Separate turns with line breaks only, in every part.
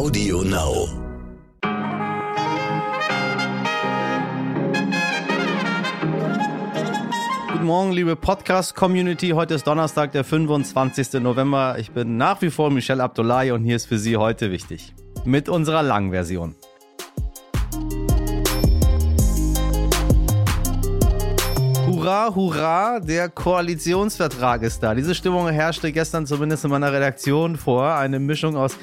Audio Now.
Guten Morgen, liebe Podcast-Community. Heute ist Donnerstag, der 25. November. Ich bin nach wie vor Michelle Abdullahi und hier ist für Sie heute wichtig. Mit unserer langen Version. Hurra, hurra, der Koalitionsvertrag ist da. Diese Stimmung herrschte gestern zumindest in meiner Redaktion vor. Eine Mischung aus,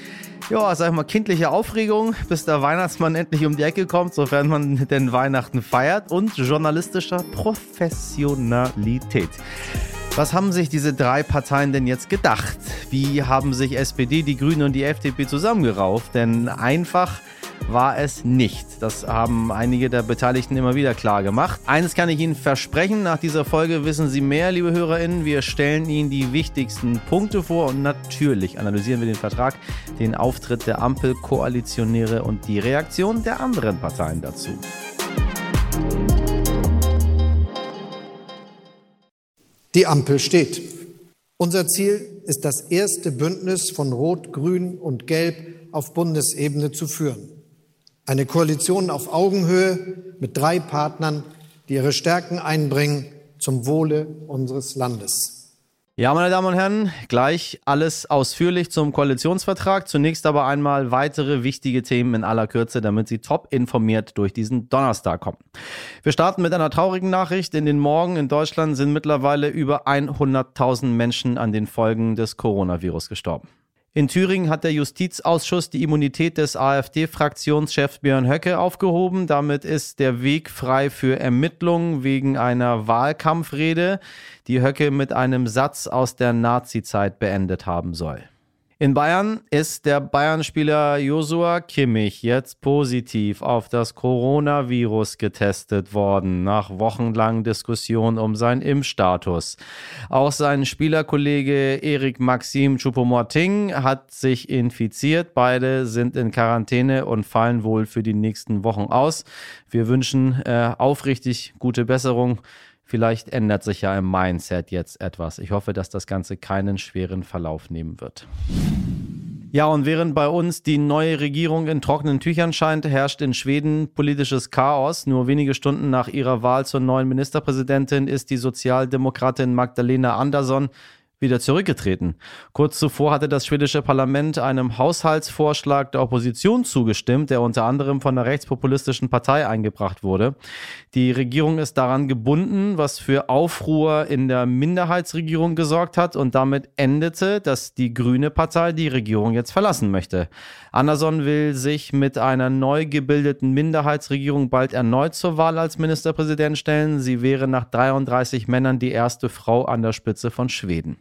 ja, sag ich mal, kindlicher Aufregung, bis der Weihnachtsmann endlich um die Ecke kommt, sofern man denn Weihnachten feiert, und journalistischer Professionalität. Was haben sich diese drei Parteien denn jetzt gedacht? Wie haben sich SPD, die Grünen und die FDP zusammengerauft? Denn einfach war es nicht. Das haben einige der Beteiligten immer wieder klar gemacht. Eines kann ich Ihnen versprechen, nach dieser Folge wissen Sie mehr, liebe HörerInnen. Wir stellen Ihnen die wichtigsten Punkte vor und natürlich analysieren wir den Vertrag, den Auftritt der Ampelkoalitionäre und die Reaktion der anderen Parteien dazu.
Die Ampel steht. Unser Ziel ist das erste Bündnis von Rot, Grün und Gelb auf Bundesebene zu führen. Eine Koalition auf Augenhöhe mit drei Partnern, die ihre Stärken einbringen zum Wohle unseres Landes.
Ja, meine Damen und Herren, gleich alles ausführlich zum Koalitionsvertrag. Zunächst aber einmal weitere wichtige Themen in aller Kürze, damit Sie top informiert durch diesen Donnerstag kommen. Wir starten mit einer traurigen Nachricht. In den Morgen in Deutschland sind mittlerweile über 100.000 Menschen an den Folgen des Coronavirus gestorben. In Thüringen hat der Justizausschuss die Immunität des AfD-Fraktionschefs Björn Höcke aufgehoben. Damit ist der Weg frei für Ermittlungen wegen einer Wahlkampfrede, die Höcke mit einem Satz aus der Nazizeit beendet haben soll. In Bayern ist der Bayern-Spieler Josua Kimmich jetzt positiv auf das Coronavirus getestet worden, nach wochenlangen Diskussionen um seinen Impfstatus. Auch sein Spielerkollege Erik Maxim Choupo-Moting hat sich infiziert. Beide sind in Quarantäne und fallen wohl für die nächsten Wochen aus. Wir wünschen äh, aufrichtig gute Besserung Vielleicht ändert sich ja im Mindset jetzt etwas. Ich hoffe, dass das Ganze keinen schweren Verlauf nehmen wird. Ja, und während bei uns die neue Regierung in trockenen Tüchern scheint, herrscht in Schweden politisches Chaos. Nur wenige Stunden nach ihrer Wahl zur neuen Ministerpräsidentin ist die Sozialdemokratin Magdalena Andersson wieder zurückgetreten. Kurz zuvor hatte das schwedische Parlament einem Haushaltsvorschlag der Opposition zugestimmt, der unter anderem von der rechtspopulistischen Partei eingebracht wurde. Die Regierung ist daran gebunden, was für Aufruhr in der Minderheitsregierung gesorgt hat und damit endete, dass die Grüne Partei die Regierung jetzt verlassen möchte. Anderson will sich mit einer neu gebildeten Minderheitsregierung bald erneut zur Wahl als Ministerpräsident stellen. Sie wäre nach 33 Männern die erste Frau an der Spitze von Schweden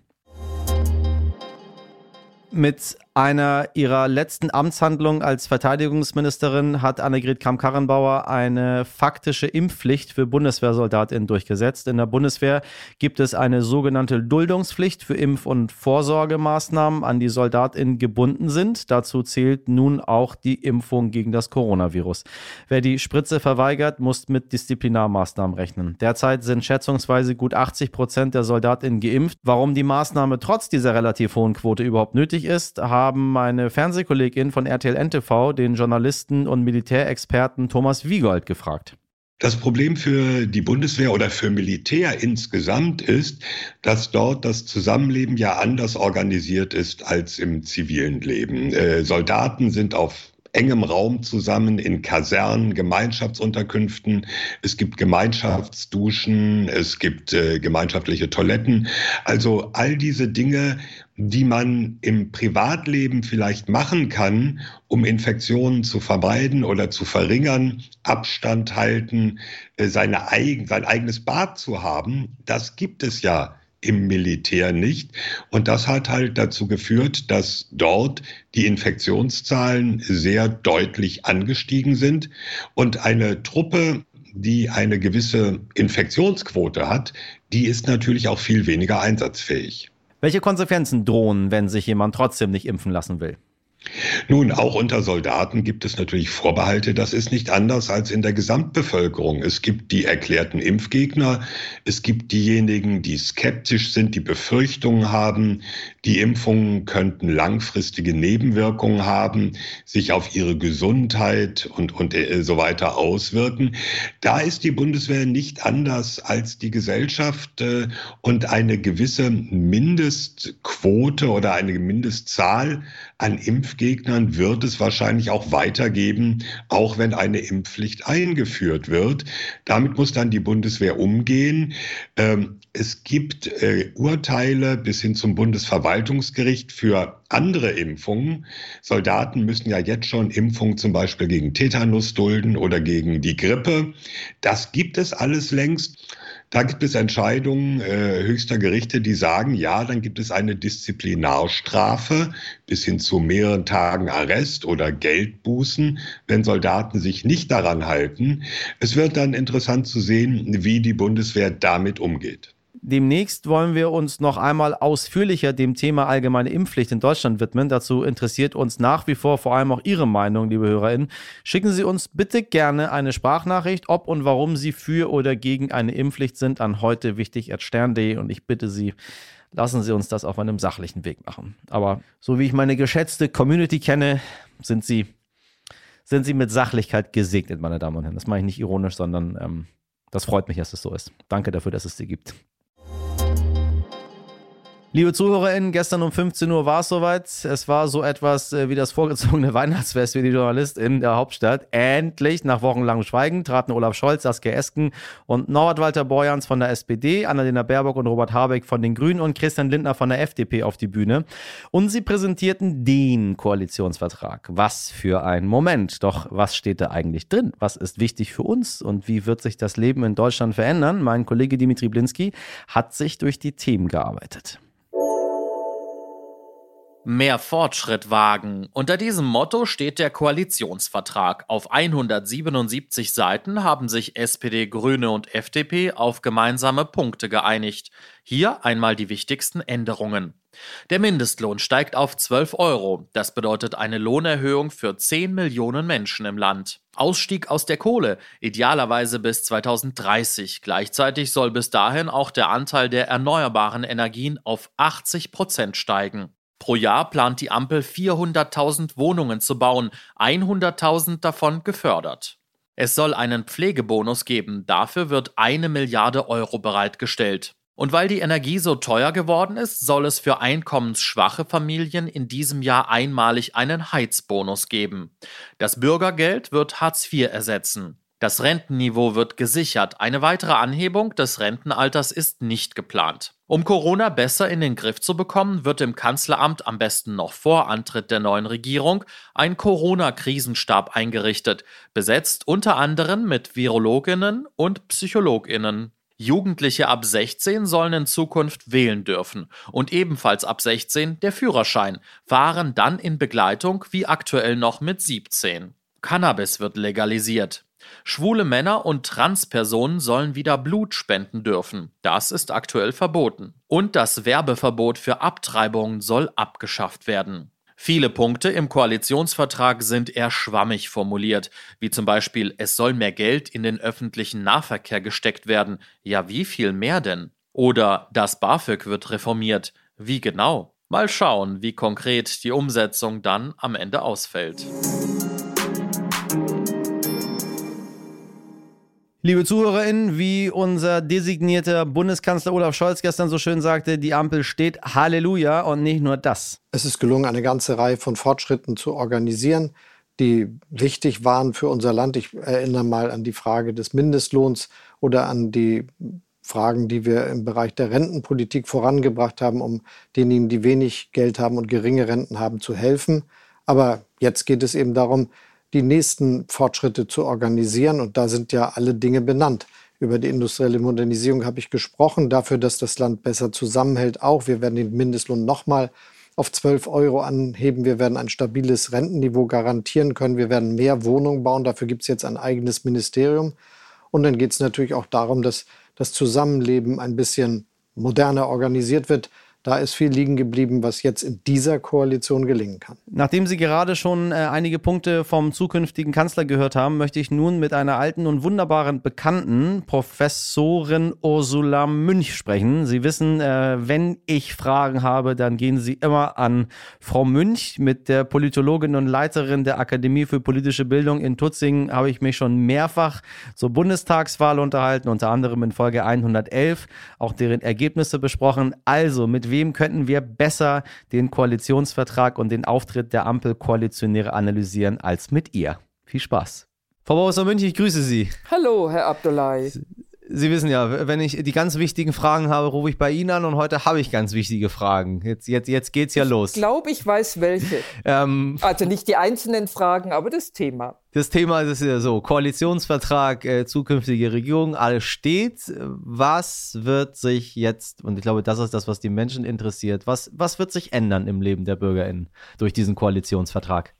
mit einer ihrer letzten Amtshandlungen als Verteidigungsministerin hat Annegret Kramp-Karrenbauer eine faktische Impfpflicht für Bundeswehrsoldatinnen durchgesetzt. In der Bundeswehr gibt es eine sogenannte Duldungspflicht für Impf- und Vorsorgemaßnahmen, an die Soldatinnen gebunden sind. Dazu zählt nun auch die Impfung gegen das Coronavirus. Wer die Spritze verweigert, muss mit Disziplinarmaßnahmen rechnen. Derzeit sind schätzungsweise gut 80 Prozent der Soldatinnen geimpft. Warum die Maßnahme trotz dieser relativ hohen Quote überhaupt nötig ist, haben haben meine Fernsehkollegin von RTL NTV den Journalisten und Militärexperten Thomas Wiegold gefragt.
Das Problem für die Bundeswehr oder für Militär insgesamt ist, dass dort das Zusammenleben ja anders organisiert ist als im zivilen Leben. Äh, Soldaten sind auf engem Raum zusammen in Kasernen, Gemeinschaftsunterkünften. Es gibt Gemeinschaftsduschen, es gibt äh, gemeinschaftliche Toiletten. Also all diese Dinge, die man im Privatleben vielleicht machen kann, um Infektionen zu vermeiden oder zu verringern, Abstand halten, äh, seine eigen, sein eigenes Bad zu haben, das gibt es ja im Militär nicht. Und das hat halt dazu geführt, dass dort die Infektionszahlen sehr deutlich angestiegen sind und eine Truppe, die eine gewisse Infektionsquote hat, die ist natürlich auch viel weniger einsatzfähig.
Welche Konsequenzen drohen, wenn sich jemand trotzdem nicht impfen lassen will?
Nun, auch unter Soldaten gibt es natürlich Vorbehalte. Das ist nicht anders als in der Gesamtbevölkerung. Es gibt die erklärten Impfgegner, es gibt diejenigen, die skeptisch sind, die Befürchtungen haben, die Impfungen könnten langfristige Nebenwirkungen haben, sich auf ihre Gesundheit und, und äh, so weiter auswirken. Da ist die Bundeswehr nicht anders als die Gesellschaft äh, und eine gewisse Mindestquote oder eine Mindestzahl an Impfgegnern wird es wahrscheinlich auch weitergeben, auch wenn eine Impfpflicht eingeführt wird. Damit muss dann die Bundeswehr umgehen. Ähm, es gibt äh, Urteile bis hin zum Bundesverwaltungsgericht für andere Impfungen. Soldaten müssen ja jetzt schon Impfungen zum Beispiel gegen Tetanus dulden oder gegen die Grippe. Das gibt es alles längst. Da gibt es Entscheidungen äh, höchster Gerichte, die sagen, ja, dann gibt es eine Disziplinarstrafe bis hin zu mehreren Tagen Arrest oder Geldbußen, wenn Soldaten sich nicht daran halten. Es wird dann interessant zu sehen, wie die Bundeswehr damit umgeht.
Demnächst wollen wir uns noch einmal ausführlicher dem Thema allgemeine Impfpflicht in Deutschland widmen. Dazu interessiert uns nach wie vor vor allem auch Ihre Meinung, liebe HörerInnen. Schicken Sie uns bitte gerne eine Sprachnachricht, ob und warum Sie für oder gegen eine Impfpflicht sind, an heute wichtig stern.de und ich bitte Sie, lassen Sie uns das auf einem sachlichen Weg machen. Aber so wie ich meine geschätzte Community kenne, sind Sie, sind Sie mit Sachlichkeit gesegnet, meine Damen und Herren. Das mache ich nicht ironisch, sondern ähm, das freut mich, dass es so ist. Danke dafür, dass es Sie gibt. Liebe ZuhörerInnen, gestern um 15 Uhr war es soweit. Es war so etwas äh, wie das vorgezogene Weihnachtsfest für die JournalistInnen der Hauptstadt. Endlich, nach wochenlangem Schweigen, traten Olaf Scholz, Saskia Esken und Norbert Walter Borjans von der SPD, Annalena Baerbock und Robert Habeck von den Grünen und Christian Lindner von der FDP auf die Bühne. Und sie präsentierten den Koalitionsvertrag. Was für ein Moment. Doch was steht da eigentlich drin? Was ist wichtig für uns? Und wie wird sich das Leben in Deutschland verändern? Mein Kollege Dimitri Blinski hat sich durch die Themen gearbeitet
mehr Fortschritt wagen. Unter diesem Motto steht der Koalitionsvertrag. Auf 177 Seiten haben sich SPD, Grüne und FDP auf gemeinsame Punkte geeinigt. Hier einmal die wichtigsten Änderungen. Der Mindestlohn steigt auf 12 Euro. Das bedeutet eine Lohnerhöhung für 10 Millionen Menschen im Land. Ausstieg aus der Kohle, idealerweise bis 2030. Gleichzeitig soll bis dahin auch der Anteil der erneuerbaren Energien auf 80 Prozent steigen. Pro Jahr plant die Ampel 400.000 Wohnungen zu bauen, 100.000 davon gefördert. Es soll einen Pflegebonus geben, dafür wird eine Milliarde Euro bereitgestellt. Und weil die Energie so teuer geworden ist, soll es für einkommensschwache Familien in diesem Jahr einmalig einen Heizbonus geben. Das Bürgergeld wird Hartz IV ersetzen. Das Rentenniveau wird gesichert. Eine weitere Anhebung des Rentenalters ist nicht geplant. Um Corona besser in den Griff zu bekommen, wird im Kanzleramt am besten noch vor Antritt der neuen Regierung ein Corona-Krisenstab eingerichtet, besetzt unter anderem mit Virologinnen und Psychologinnen. Jugendliche ab 16 sollen in Zukunft wählen dürfen und ebenfalls ab 16 der Führerschein, fahren dann in Begleitung wie aktuell noch mit 17. Cannabis wird legalisiert. Schwule Männer und Transpersonen sollen wieder Blut spenden dürfen. Das ist aktuell verboten. Und das Werbeverbot für Abtreibungen soll abgeschafft werden. Viele Punkte im Koalitionsvertrag sind eher schwammig formuliert, wie zum Beispiel es soll mehr Geld in den öffentlichen Nahverkehr gesteckt werden. Ja, wie viel mehr denn? Oder das BAföG wird reformiert. Wie genau? Mal schauen, wie konkret die Umsetzung dann am Ende ausfällt.
Liebe ZuhörerInnen, wie unser designierter Bundeskanzler Olaf Scholz gestern so schön sagte, die Ampel steht Halleluja und nicht nur das.
Es ist gelungen, eine ganze Reihe von Fortschritten zu organisieren, die wichtig waren für unser Land. Ich erinnere mal an die Frage des Mindestlohns oder an die Fragen, die wir im Bereich der Rentenpolitik vorangebracht haben, um denjenigen, die wenig Geld haben und geringe Renten haben, zu helfen. Aber jetzt geht es eben darum, die nächsten Fortschritte zu organisieren. Und da sind ja alle Dinge benannt. Über die industrielle Modernisierung habe ich gesprochen, dafür, dass das Land besser zusammenhält. Auch wir werden den Mindestlohn nochmal auf 12 Euro anheben. Wir werden ein stabiles Rentenniveau garantieren können. Wir werden mehr Wohnungen bauen. Dafür gibt es jetzt ein eigenes Ministerium. Und dann geht es natürlich auch darum, dass das Zusammenleben ein bisschen moderner organisiert wird. Da ist viel liegen geblieben, was jetzt in dieser Koalition gelingen kann.
Nachdem Sie gerade schon äh, einige Punkte vom zukünftigen Kanzler gehört haben, möchte ich nun mit einer alten und wunderbaren Bekannten, Professorin Ursula Münch, sprechen. Sie wissen, äh, wenn ich Fragen habe, dann gehen Sie immer an Frau Münch. Mit der Politologin und Leiterin der Akademie für politische Bildung in Tutzingen habe ich mich schon mehrfach zur Bundestagswahl unterhalten, unter anderem in Folge 111, auch deren Ergebnisse besprochen. Also, mit wem könnten wir besser den Koalitionsvertrag und den Auftritt der Ampelkoalitionäre analysieren als mit ihr? Viel Spaß. Frau Professor Münch, ich grüße Sie.
Hallo, Herr Abdullahi.
Sie wissen ja, wenn ich die ganz wichtigen Fragen habe, rufe ich bei Ihnen an und heute habe ich ganz wichtige Fragen. Jetzt, jetzt, jetzt geht's ja los.
Ich glaube, ich weiß welche. ähm, also nicht die einzelnen Fragen, aber das Thema.
Das Thema ist ja so: Koalitionsvertrag, äh, zukünftige Regierung, alles steht. Was wird sich jetzt, und ich glaube, das ist das, was die Menschen interessiert, was, was wird sich ändern im Leben der BürgerInnen durch diesen Koalitionsvertrag?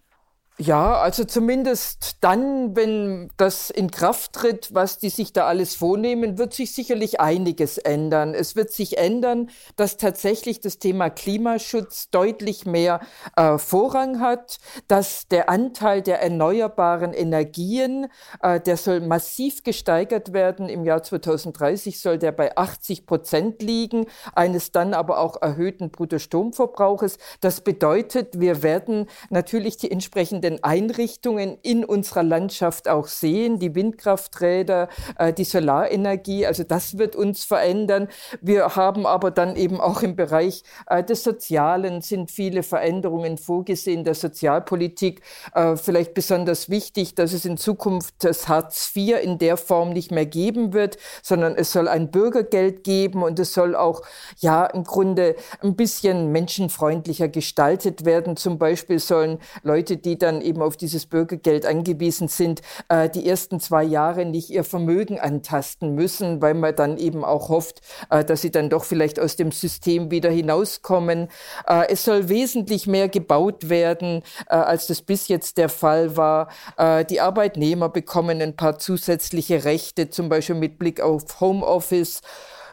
Ja, also zumindest dann, wenn das in Kraft tritt, was die sich da alles vornehmen, wird sich sicherlich einiges ändern. Es wird sich ändern, dass tatsächlich das Thema Klimaschutz deutlich mehr äh, Vorrang hat, dass der Anteil der erneuerbaren Energien, äh, der soll massiv gesteigert werden. Im Jahr 2030 soll der bei 80 Prozent liegen, eines dann aber auch erhöhten Bruttostromverbrauches. Das bedeutet, wir werden natürlich die entsprechende den Einrichtungen in unserer Landschaft auch sehen, die Windkrafträder, äh, die Solarenergie, also das wird uns verändern. Wir haben aber dann eben auch im Bereich äh, des Sozialen sind viele Veränderungen vorgesehen, der Sozialpolitik. Äh, vielleicht besonders wichtig, dass es in Zukunft das Hartz IV in der Form nicht mehr geben wird, sondern es soll ein Bürgergeld geben und es soll auch, ja, im Grunde ein bisschen menschenfreundlicher gestaltet werden. Zum Beispiel sollen Leute, die dann dann eben auf dieses Bürgergeld angewiesen sind, äh, die ersten zwei Jahre nicht ihr Vermögen antasten müssen, weil man dann eben auch hofft, äh, dass sie dann doch vielleicht aus dem System wieder hinauskommen. Äh, es soll wesentlich mehr gebaut werden, äh, als das bis jetzt der Fall war. Äh, die Arbeitnehmer bekommen ein paar zusätzliche Rechte, zum Beispiel mit Blick auf Homeoffice.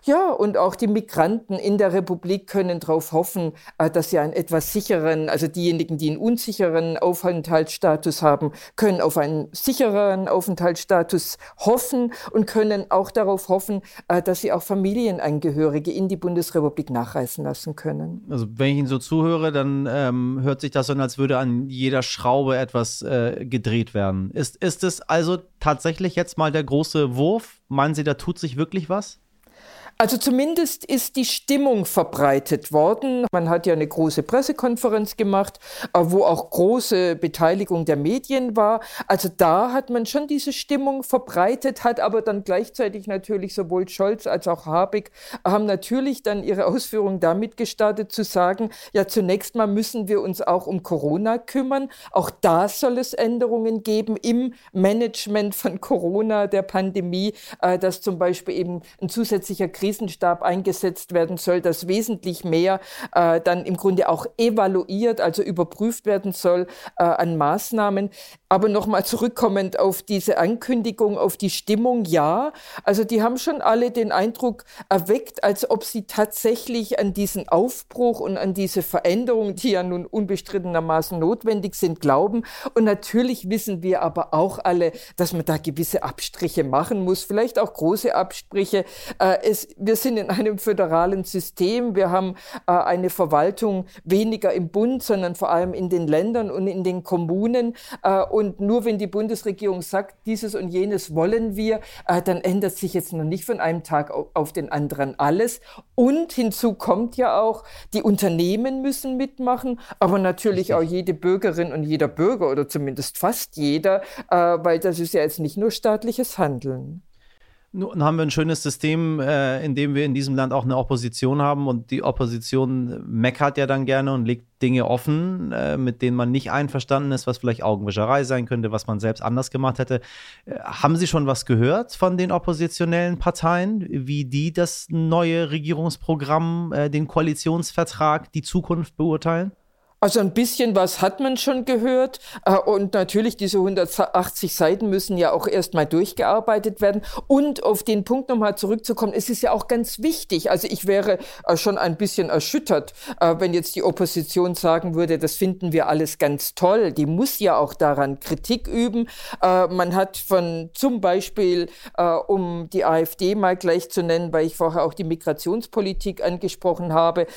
Ja, und auch die Migranten in der Republik können darauf hoffen, äh, dass sie einen etwas sicheren, also diejenigen, die einen unsicheren Aufenthaltsstatus haben, können auf einen sicheren Aufenthaltsstatus hoffen und können auch darauf hoffen, äh, dass sie auch Familienangehörige in die Bundesrepublik nachreisen lassen können.
Also wenn ich Ihnen so zuhöre, dann ähm, hört sich das an, als würde an jeder Schraube etwas äh, gedreht werden. Ist, ist es also tatsächlich jetzt mal der große Wurf? Meinen Sie, da tut sich wirklich was?
Also zumindest ist die Stimmung verbreitet worden. Man hat ja eine große Pressekonferenz gemacht, äh, wo auch große Beteiligung der Medien war. Also da hat man schon diese Stimmung verbreitet, hat aber dann gleichzeitig natürlich sowohl Scholz als auch Habeck haben natürlich dann ihre Ausführungen damit gestartet zu sagen, ja zunächst mal müssen wir uns auch um Corona kümmern. Auch da soll es Änderungen geben im Management von Corona, der Pandemie, äh, dass zum Beispiel eben ein zusätzlicher Krisenstab eingesetzt werden soll, dass wesentlich mehr äh, dann im Grunde auch evaluiert, also überprüft werden soll äh, an Maßnahmen. Aber nochmal zurückkommend auf diese Ankündigung, auf die Stimmung, ja. Also die haben schon alle den Eindruck erweckt, als ob sie tatsächlich an diesen Aufbruch und an diese Veränderung, die ja nun unbestrittenermaßen notwendig sind, glauben. Und natürlich wissen wir aber auch alle, dass man da gewisse Abstriche machen muss, vielleicht auch große Abstriche. Äh, es, wir sind in einem föderalen System. Wir haben äh, eine Verwaltung weniger im Bund, sondern vor allem in den Ländern und in den Kommunen. Äh, und nur wenn die Bundesregierung sagt, dieses und jenes wollen wir, äh, dann ändert sich jetzt noch nicht von einem Tag auf den anderen alles. Und hinzu kommt ja auch, die Unternehmen müssen mitmachen, aber natürlich auch jede Bürgerin und jeder Bürger oder zumindest fast jeder, äh, weil das ist ja jetzt nicht nur staatliches Handeln.
Nun haben wir ein schönes System, äh, in dem wir in diesem Land auch eine Opposition haben und die Opposition meckert ja dann gerne und legt Dinge offen, äh, mit denen man nicht einverstanden ist, was vielleicht Augenwischerei sein könnte, was man selbst anders gemacht hätte. Äh, haben Sie schon was gehört von den oppositionellen Parteien, wie die das neue Regierungsprogramm, äh, den Koalitionsvertrag, die Zukunft beurteilen?
Also ein bisschen was hat man schon gehört. Äh, und natürlich, diese 180 Seiten müssen ja auch erstmal durchgearbeitet werden. Und auf den Punkt nochmal zurückzukommen, es ist ja auch ganz wichtig. Also ich wäre äh, schon ein bisschen erschüttert, äh, wenn jetzt die Opposition sagen würde, das finden wir alles ganz toll. Die muss ja auch daran Kritik üben. Man hat von zum Beispiel, um die AfD mal gleich zu nennen, weil ich vorher auch die Migrationspolitik angesprochen habe,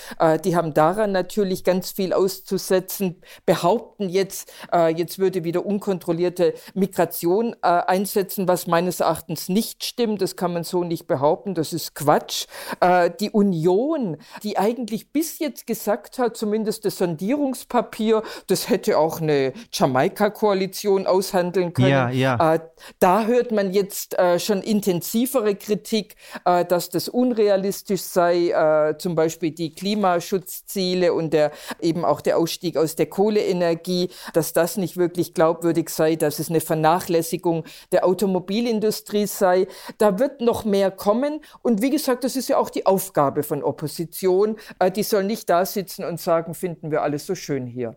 die haben daran natürlich ganz viel auszusagen auszusetzen, behaupten jetzt, äh, jetzt würde wieder unkontrollierte Migration äh, einsetzen, was meines Erachtens nicht stimmt. Das kann man so nicht behaupten. Das ist Quatsch. Äh, die Union, die eigentlich bis jetzt gesagt hat, zumindest das Sondierungspapier, das hätte auch eine Jamaika-Koalition aushandeln können. Ja, ja. Äh, da hört man jetzt äh, schon intensivere Kritik, äh, dass das unrealistisch sei, zum Beispiel die Klimaschutzziele und der eben auch der Ausstieg aus der Kohleenergie, dass das nicht wirklich glaubwürdig sei, dass es eine Vernachlässigung der Automobilindustrie sei. Da wird noch mehr kommen. Und wie gesagt, das ist ja auch die Aufgabe von Opposition. Äh, die soll nicht da sitzen und sagen, finden wir alles so schön hier.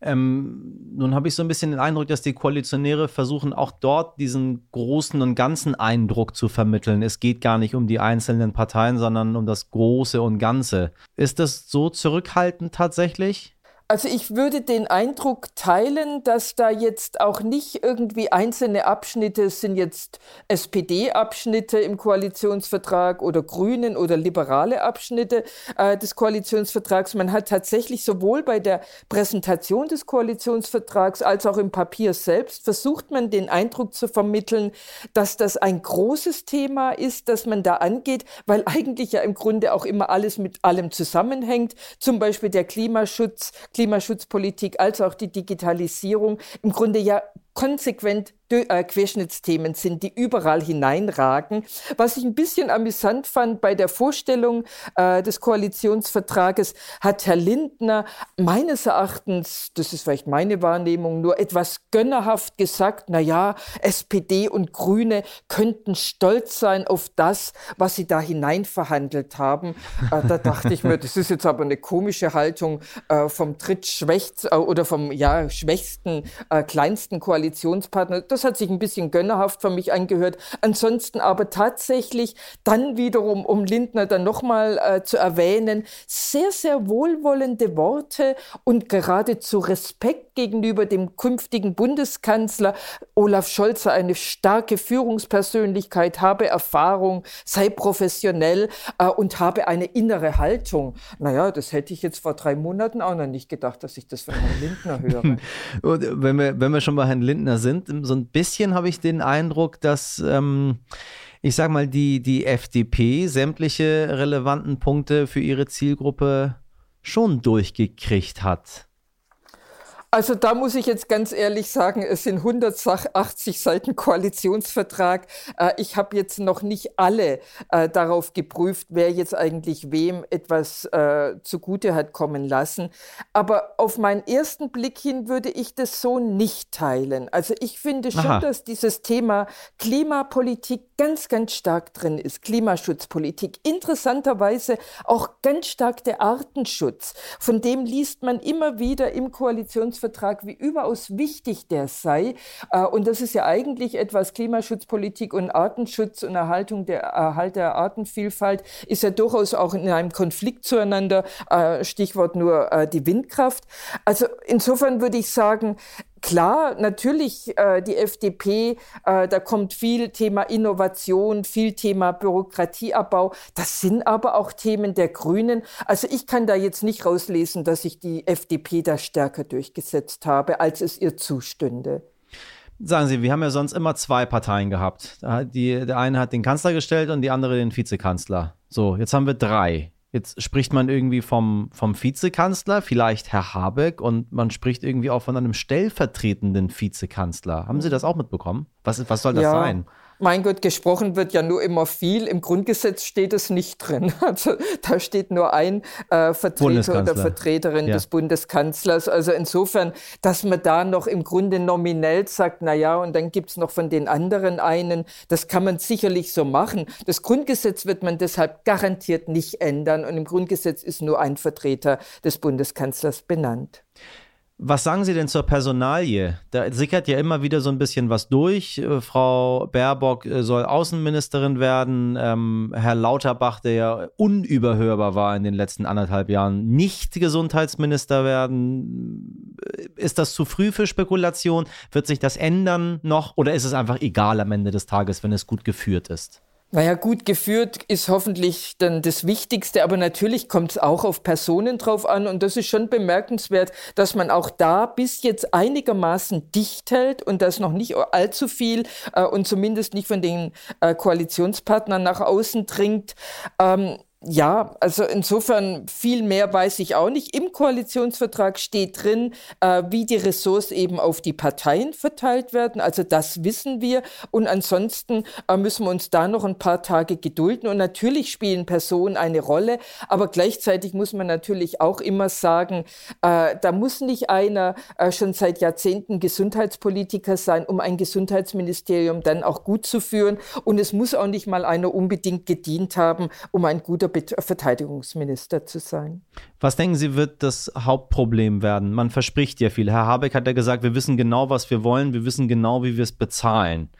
Ähm, nun habe ich so ein bisschen den Eindruck, dass die Koalitionäre versuchen, auch dort diesen großen und ganzen Eindruck zu vermitteln. Es geht gar nicht um die einzelnen Parteien, sondern um das Große und Ganze. Ist das so zurückhaltend tatsächlich?
Also ich würde den Eindruck teilen, dass da jetzt auch nicht irgendwie einzelne Abschnitte sind jetzt SPD-Abschnitte im Koalitionsvertrag oder Grünen oder liberale Abschnitte äh, des Koalitionsvertrags. Man hat tatsächlich sowohl bei der Präsentation des Koalitionsvertrags als auch im Papier selbst versucht man den Eindruck zu vermitteln, dass das ein großes Thema ist, das man da angeht, weil eigentlich ja im Grunde auch immer alles mit allem zusammenhängt. Zum Beispiel der Klimaschutz, Klimaschutzpolitik als auch die Digitalisierung im Grunde ja konsequent Querschnittsthemen sind, die überall hineinragen. Was ich ein bisschen amüsant fand bei der Vorstellung äh, des Koalitionsvertrages, hat Herr Lindner meines Erachtens, das ist vielleicht meine Wahrnehmung, nur etwas gönnerhaft gesagt, na ja, SPD und Grüne könnten stolz sein auf das, was sie da hinein verhandelt haben. Äh, da dachte ich mir, das ist jetzt aber eine komische Haltung äh, vom drittschwächsten äh, oder vom ja, schwächsten, äh, kleinsten Koalitionspartner. Das das hat sich ein bisschen gönnerhaft für mich angehört. Ansonsten aber tatsächlich dann wiederum, um Lindner dann nochmal äh, zu erwähnen, sehr, sehr wohlwollende Worte und geradezu Respekt gegenüber dem künftigen Bundeskanzler. Olaf Scholz eine starke Führungspersönlichkeit, habe Erfahrung, sei professionell äh, und habe eine innere Haltung. Naja, das hätte ich jetzt vor drei Monaten auch noch nicht gedacht, dass ich das von Herrn Lindner höre.
wenn wir, wenn wir schon bei Herrn Lindner sind, so ein bisschen habe ich den Eindruck, dass ähm, ich sage mal, die, die FDP sämtliche relevanten Punkte für ihre Zielgruppe schon durchgekriegt hat.
Also da muss ich jetzt ganz ehrlich sagen, es sind 180 Seiten Koalitionsvertrag. Äh, ich habe jetzt noch nicht alle äh, darauf geprüft, wer jetzt eigentlich wem etwas äh, zugute hat kommen lassen. Aber auf meinen ersten Blick hin würde ich das so nicht teilen. Also ich finde schon, Aha. dass dieses Thema Klimapolitik ganz, ganz stark drin ist. Klimaschutzpolitik. Interessanterweise auch ganz stark der Artenschutz. Von dem liest man immer wieder im Koalitionsvertrag Koalitionsvertrag, wie überaus wichtig der sei. Äh, und das ist ja eigentlich etwas Klimaschutzpolitik und Artenschutz und Erhaltung der Erhalt der Artenvielfalt ist ja durchaus auch in einem Konflikt zueinander. Äh, Stichwort nur äh, die Windkraft. Also insofern würde ich sagen, Klar, natürlich äh, die FDP, äh, da kommt viel Thema Innovation, viel Thema Bürokratieabbau. Das sind aber auch Themen der Grünen. Also ich kann da jetzt nicht rauslesen, dass sich die FDP da stärker durchgesetzt habe, als es ihr zustünde.
Sagen Sie, wir haben ja sonst immer zwei Parteien gehabt. Die, der eine hat den Kanzler gestellt und die andere den Vizekanzler. So, jetzt haben wir drei. Jetzt spricht man irgendwie vom, vom Vizekanzler, vielleicht Herr Habeck, und man spricht irgendwie auch von einem stellvertretenden Vizekanzler. Haben Sie das auch mitbekommen? Was, was soll das ja. sein?
Mein Gott, gesprochen wird ja nur immer viel. Im Grundgesetz steht es nicht drin. Also da steht nur ein äh, Vertreter oder Vertreterin ja. des Bundeskanzlers. Also insofern, dass man da noch im Grunde nominell sagt, na ja, und dann gibt es noch von den anderen einen, das kann man sicherlich so machen. Das Grundgesetz wird man deshalb garantiert nicht ändern. Und im Grundgesetz ist nur ein Vertreter des Bundeskanzlers benannt.
Was sagen Sie denn zur Personalie? Da sickert ja immer wieder so ein bisschen was durch. Äh, Frau Baerbock äh, soll Außenministerin werden. Ähm, Herr Lauterbach, der ja unüberhörbar war in den letzten anderthalb Jahren, nicht Gesundheitsminister werden. Äh, ist das zu früh für Spekulation? Wird sich das ändern noch? Oder ist es einfach egal am Ende des Tages, wenn es gut geführt ist?
Naja, gut geführt ist hoffentlich dann das Wichtigste, aber natürlich kommt es auch auf Personen drauf an und das ist schon bemerkenswert, dass man auch da bis jetzt einigermaßen dicht hält und das noch nicht allzu viel äh, und zumindest nicht von den äh, Koalitionspartnern nach außen dringt. Ähm, ja, also insofern viel mehr weiß ich auch nicht. Im Koalitionsvertrag steht drin, äh, wie die Ressorts eben auf die Parteien verteilt werden. Also das wissen wir. Und ansonsten äh, müssen wir uns da noch ein paar Tage gedulden. Und natürlich spielen Personen eine Rolle. Aber gleichzeitig muss man natürlich auch immer sagen, äh, da muss nicht einer äh, schon seit Jahrzehnten Gesundheitspolitiker sein, um ein Gesundheitsministerium dann auch gut zu führen. Und es muss auch nicht mal einer unbedingt gedient haben, um ein guter Verteidigungsminister zu sein.
Was denken Sie, wird das Hauptproblem werden? Man verspricht ja viel. Herr Habeck hat ja gesagt, wir wissen genau, was wir wollen, wir wissen genau, wie wir es bezahlen.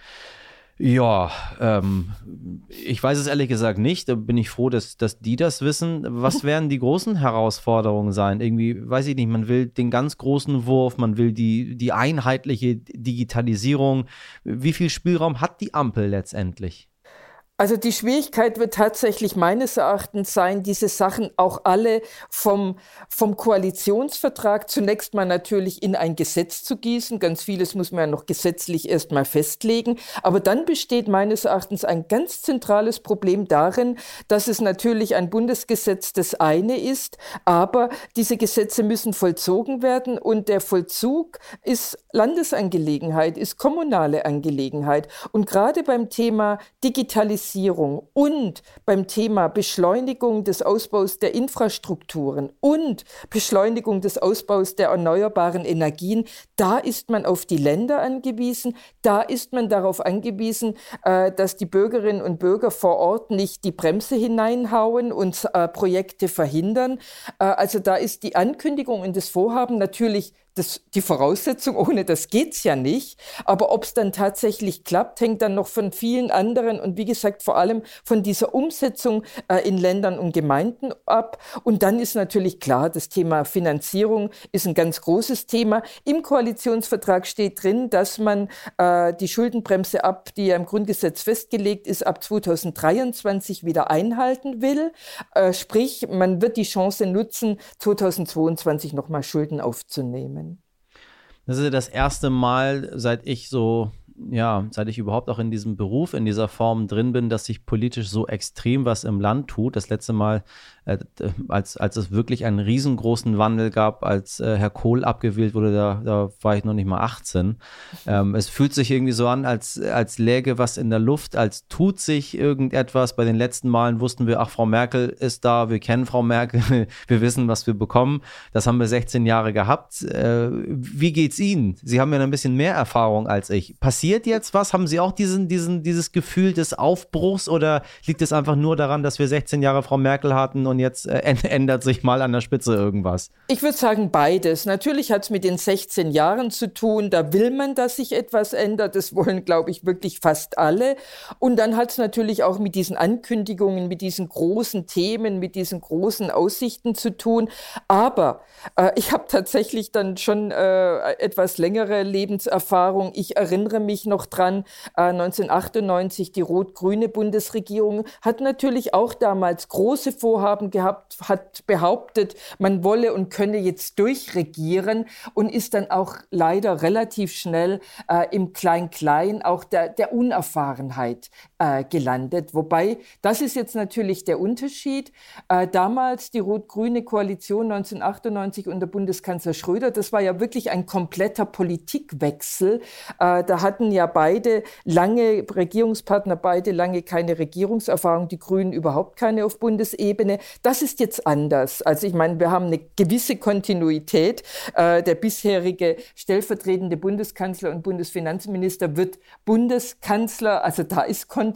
Ja, ähm, ich weiß es ehrlich gesagt nicht. Da bin ich froh, dass, dass die das wissen. Was werden die großen Herausforderungen sein? Irgendwie, weiß ich nicht, man will den ganz großen Wurf, man will die, die einheitliche Digitalisierung. Wie viel Spielraum hat die Ampel letztendlich?
Also die Schwierigkeit wird tatsächlich meines Erachtens sein, diese Sachen auch alle vom, vom Koalitionsvertrag zunächst mal natürlich in ein Gesetz zu gießen. Ganz vieles muss man ja noch gesetzlich erst mal festlegen. Aber dann besteht meines Erachtens ein ganz zentrales Problem darin, dass es natürlich ein Bundesgesetz das eine ist, aber diese Gesetze müssen vollzogen werden und der Vollzug ist Landesangelegenheit, ist kommunale Angelegenheit. Und gerade beim Thema Digitalisierung Digitalisierung und beim Thema Beschleunigung des Ausbaus der Infrastrukturen und Beschleunigung des Ausbaus der erneuerbaren Energien, da ist man auf die Länder angewiesen, da ist man darauf angewiesen, äh, dass die Bürgerinnen und Bürger vor Ort nicht die Bremse hineinhauen und äh, Projekte verhindern. Äh, also da ist die Ankündigung und das Vorhaben natürlich das, die Voraussetzung, ohne das geht's ja nicht. Aber ob es dann tatsächlich klappt, hängt dann noch von vielen anderen und wie gesagt vor allem von dieser Umsetzung äh, in Ländern und Gemeinden ab. Und dann ist natürlich klar, das Thema Finanzierung ist ein ganz großes Thema. Im Koalitionsvertrag steht drin, dass man äh, die Schuldenbremse ab, die ja im Grundgesetz festgelegt ist, ab 2023 wieder einhalten will. Äh, sprich, man wird die Chance nutzen, 2022 nochmal Schulden aufzunehmen.
Das ist das erste Mal, seit ich so ja, seit ich überhaupt auch in diesem Beruf, in dieser Form drin bin, dass sich politisch so extrem was im Land tut. Das letzte Mal, äh, als, als es wirklich einen riesengroßen Wandel gab, als äh, Herr Kohl abgewählt wurde, da, da war ich noch nicht mal 18. Ähm, es fühlt sich irgendwie so an, als, als läge was in der Luft, als tut sich irgendetwas. Bei den letzten Malen wussten wir, ach, Frau Merkel ist da, wir kennen Frau Merkel, wir wissen, was wir bekommen. Das haben wir 16 Jahre gehabt. Äh, wie geht's Ihnen? Sie haben ja ein bisschen mehr Erfahrung als ich. Passiert passiert jetzt was? Haben Sie auch diesen, diesen, dieses Gefühl des Aufbruchs oder liegt es einfach nur daran, dass wir 16 Jahre Frau Merkel hatten und jetzt äh, ändert sich mal an der Spitze irgendwas?
Ich würde sagen beides. Natürlich hat es mit den 16 Jahren zu tun. Da will man, dass sich etwas ändert. Das wollen, glaube ich, wirklich fast alle. Und dann hat es natürlich auch mit diesen Ankündigungen, mit diesen großen Themen, mit diesen großen Aussichten zu tun. Aber äh, ich habe tatsächlich dann schon äh, etwas längere Lebenserfahrung. Ich erinnere mich, mich noch dran, äh, 1998 die rot-grüne Bundesregierung hat natürlich auch damals große Vorhaben gehabt, hat behauptet, man wolle und könne jetzt durchregieren und ist dann auch leider relativ schnell äh, im Klein-Klein auch der, der Unerfahrenheit äh, gelandet. Wobei, das ist jetzt natürlich der Unterschied. Äh, damals die rot-grüne Koalition 1998 unter Bundeskanzler Schröder, das war ja wirklich ein kompletter Politikwechsel. Äh, da hatten ja beide lange Regierungspartner, beide lange keine Regierungserfahrung, die Grünen überhaupt keine auf Bundesebene. Das ist jetzt anders. Also ich meine, wir haben eine gewisse Kontinuität. Äh, der bisherige stellvertretende Bundeskanzler und Bundesfinanzminister wird Bundeskanzler. Also da ist Kontinuität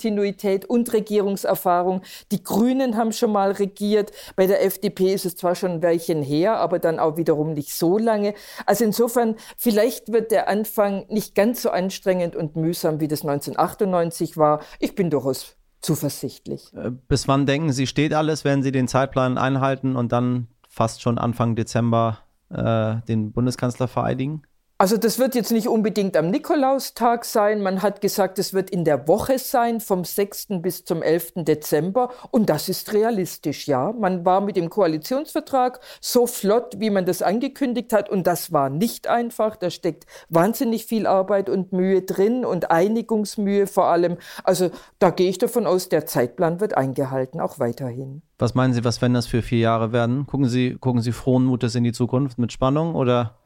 und Regierungserfahrung. Die Grünen haben schon mal regiert. Bei der FDP ist es zwar schon ein Weilchen her, aber dann auch wiederum nicht so lange. Also insofern, vielleicht wird der Anfang nicht ganz so anstrengend und mühsam, wie das 1998 war. Ich bin durchaus zuversichtlich.
Äh, bis wann denken Sie, steht alles? Werden Sie den Zeitplan einhalten und dann fast schon Anfang Dezember äh, den Bundeskanzler vereidigen?
Also das wird jetzt nicht unbedingt am Nikolaustag sein. Man hat gesagt, es wird in der Woche sein, vom 6. bis zum 11. Dezember. Und das ist realistisch, ja. Man war mit dem Koalitionsvertrag so flott, wie man das angekündigt hat. Und das war nicht einfach. Da steckt wahnsinnig viel Arbeit und Mühe drin und Einigungsmühe vor allem. Also da gehe ich davon aus, der Zeitplan wird eingehalten, auch weiterhin.
Was meinen Sie, was werden das für vier Jahre werden? Gucken Sie, gucken Sie frohen Mutes in die Zukunft mit Spannung oder?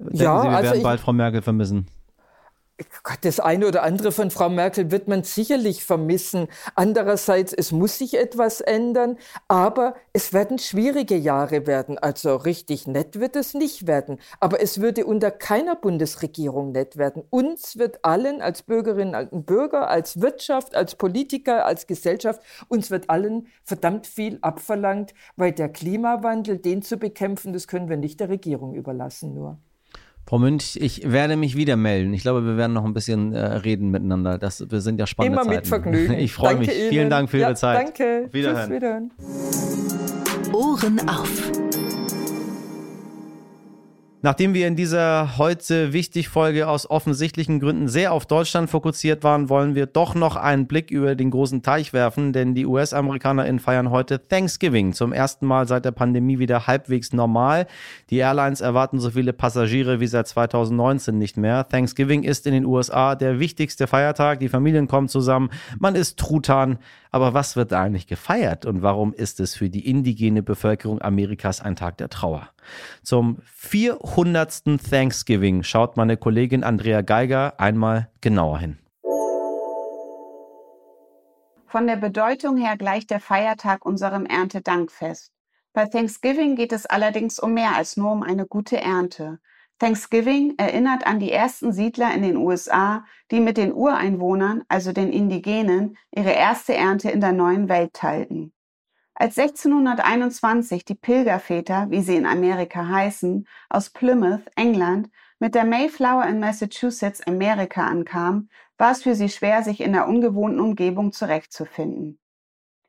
Denken ja, Sie, wir also werden bald Frau Merkel vermissen?
Gott, das eine oder andere von Frau Merkel wird man sicherlich vermissen. Andererseits, es muss sich etwas ändern, aber es werden schwierige Jahre werden. Also richtig nett wird es nicht werden. Aber es würde unter keiner Bundesregierung nett werden. Uns wird allen als Bürgerinnen und Bürger, als Wirtschaft, als Politiker, als Gesellschaft, uns wird allen verdammt viel abverlangt, weil der Klimawandel, den zu bekämpfen, das können wir nicht der Regierung überlassen nur.
Frau Münch, ich werde mich wieder melden. Ich glaube, wir werden noch ein bisschen äh, reden miteinander. Das, wir sind ja spannende
Immer
Zeiten.
mit Vergnügen.
Ich freue mich. Ihnen. Vielen Dank für Ihre Zeit.
Danke. Wiederhören. Tschüss, wiederhören.
Ohren auf.
Nachdem wir in dieser heute wichtig Folge aus offensichtlichen Gründen sehr auf Deutschland fokussiert waren, wollen wir doch noch einen Blick über den großen Teich werfen, denn die US-AmerikanerInnen feiern heute Thanksgiving. Zum ersten Mal seit der Pandemie wieder halbwegs normal. Die Airlines erwarten so viele Passagiere wie seit 2019 nicht mehr. Thanksgiving ist in den USA der wichtigste Feiertag. Die Familien kommen zusammen. Man isst Truthahn. Aber was wird da eigentlich gefeiert und warum ist es für die indigene Bevölkerung Amerikas ein Tag der Trauer? Zum 400. Thanksgiving schaut meine Kollegin Andrea Geiger einmal genauer hin.
Von der Bedeutung her gleicht der Feiertag unserem Erntedankfest. Bei Thanksgiving geht es allerdings um mehr als nur um eine gute Ernte. Thanksgiving erinnert an die ersten Siedler in den USA, die mit den Ureinwohnern, also den Indigenen, ihre erste Ernte in der neuen Welt teilten. Als 1621 die Pilgerväter, wie sie in Amerika heißen, aus Plymouth, England, mit der Mayflower in Massachusetts, Amerika ankamen, war es für sie schwer, sich in der ungewohnten Umgebung zurechtzufinden.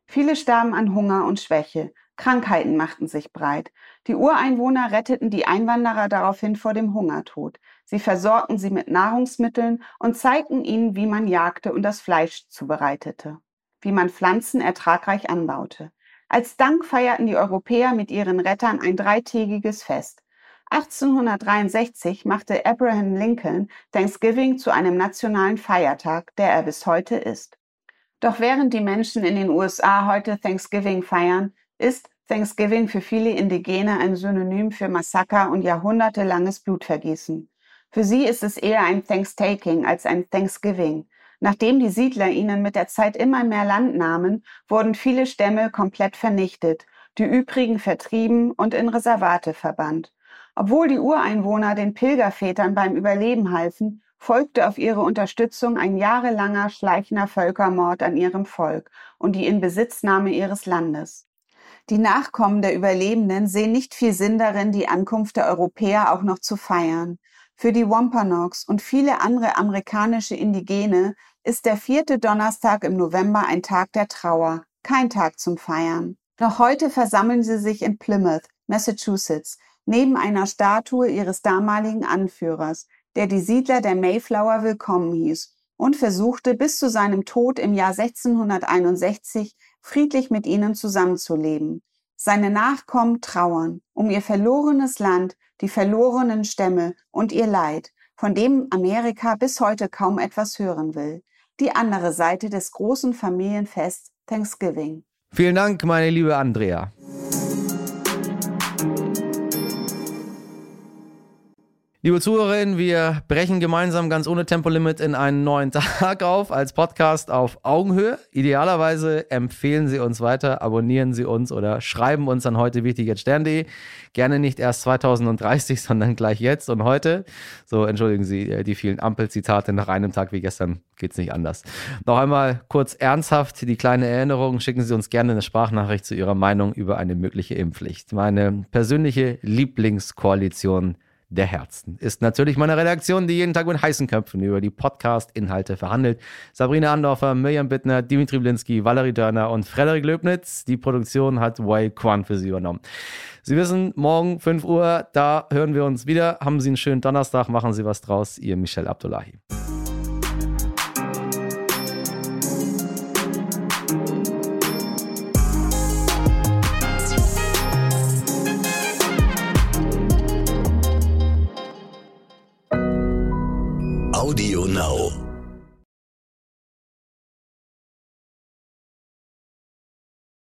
Viele starben an Hunger und Schwäche, Krankheiten machten sich breit. Die Ureinwohner retteten die Einwanderer daraufhin vor dem Hungertod. Sie versorgten sie mit Nahrungsmitteln und zeigten ihnen, wie man jagte und das Fleisch zubereitete, wie man Pflanzen ertragreich anbaute. Als Dank feierten die Europäer mit ihren Rettern ein dreitägiges Fest. 1863 machte Abraham Lincoln Thanksgiving zu einem nationalen Feiertag, der er bis heute ist. Doch während die Menschen in den USA heute Thanksgiving feiern, ist Thanksgiving für viele Indigene ein Synonym für Massaker und jahrhundertelanges Blutvergießen. Für sie ist es eher ein Thanksgiving als ein Thanksgiving. Nachdem die Siedler ihnen mit der Zeit immer mehr Land nahmen, wurden viele Stämme komplett vernichtet, die übrigen vertrieben und in Reservate verbannt. Obwohl die Ureinwohner den Pilgervätern beim Überleben halfen, folgte auf ihre Unterstützung ein jahrelanger schleichender Völkermord an ihrem Volk und die Inbesitznahme ihres Landes. Die Nachkommen der Überlebenden sehen nicht viel Sinn darin, die Ankunft der Europäer auch noch zu feiern. Für die Wampanoags und viele andere amerikanische Indigene ist der vierte Donnerstag im November ein Tag der Trauer, kein Tag zum Feiern. Noch heute versammeln sie sich in Plymouth, Massachusetts, neben einer Statue ihres damaligen Anführers, der die Siedler der Mayflower willkommen hieß und versuchte bis zu seinem Tod im Jahr 1661 friedlich mit ihnen zusammenzuleben. Seine Nachkommen trauern um ihr verlorenes Land, die verlorenen Stämme und ihr Leid, von dem Amerika bis heute kaum etwas hören will. Die andere Seite des großen Familienfests Thanksgiving.
Vielen Dank, meine liebe Andrea. Liebe Zuhörerinnen, wir brechen gemeinsam ganz ohne Tempolimit in einen neuen Tag auf als Podcast auf Augenhöhe. Idealerweise empfehlen Sie uns weiter, abonnieren Sie uns oder schreiben uns an heute wichtig.stern.de. Gerne nicht erst 2030, sondern gleich jetzt und heute. So, entschuldigen Sie äh, die vielen Ampelzitate nach einem Tag wie gestern. Geht's nicht anders. Noch einmal kurz ernsthaft die kleine Erinnerung. Schicken Sie uns gerne eine Sprachnachricht zu Ihrer Meinung über eine mögliche Impfpflicht. Meine persönliche Lieblingskoalition der Herzen. Ist natürlich meine Redaktion, die jeden Tag mit heißen Köpfen über die Podcast-Inhalte verhandelt. Sabrina Andorfer, Mirjam Bittner, Dimitri Blinski, Valerie Dörner und Frederik Löbnitz. Die Produktion hat Wei Kwan für Sie übernommen. Sie wissen, morgen 5 Uhr, da hören wir uns wieder. Haben Sie einen schönen Donnerstag, machen Sie was draus. Ihr Michel Abdullahi.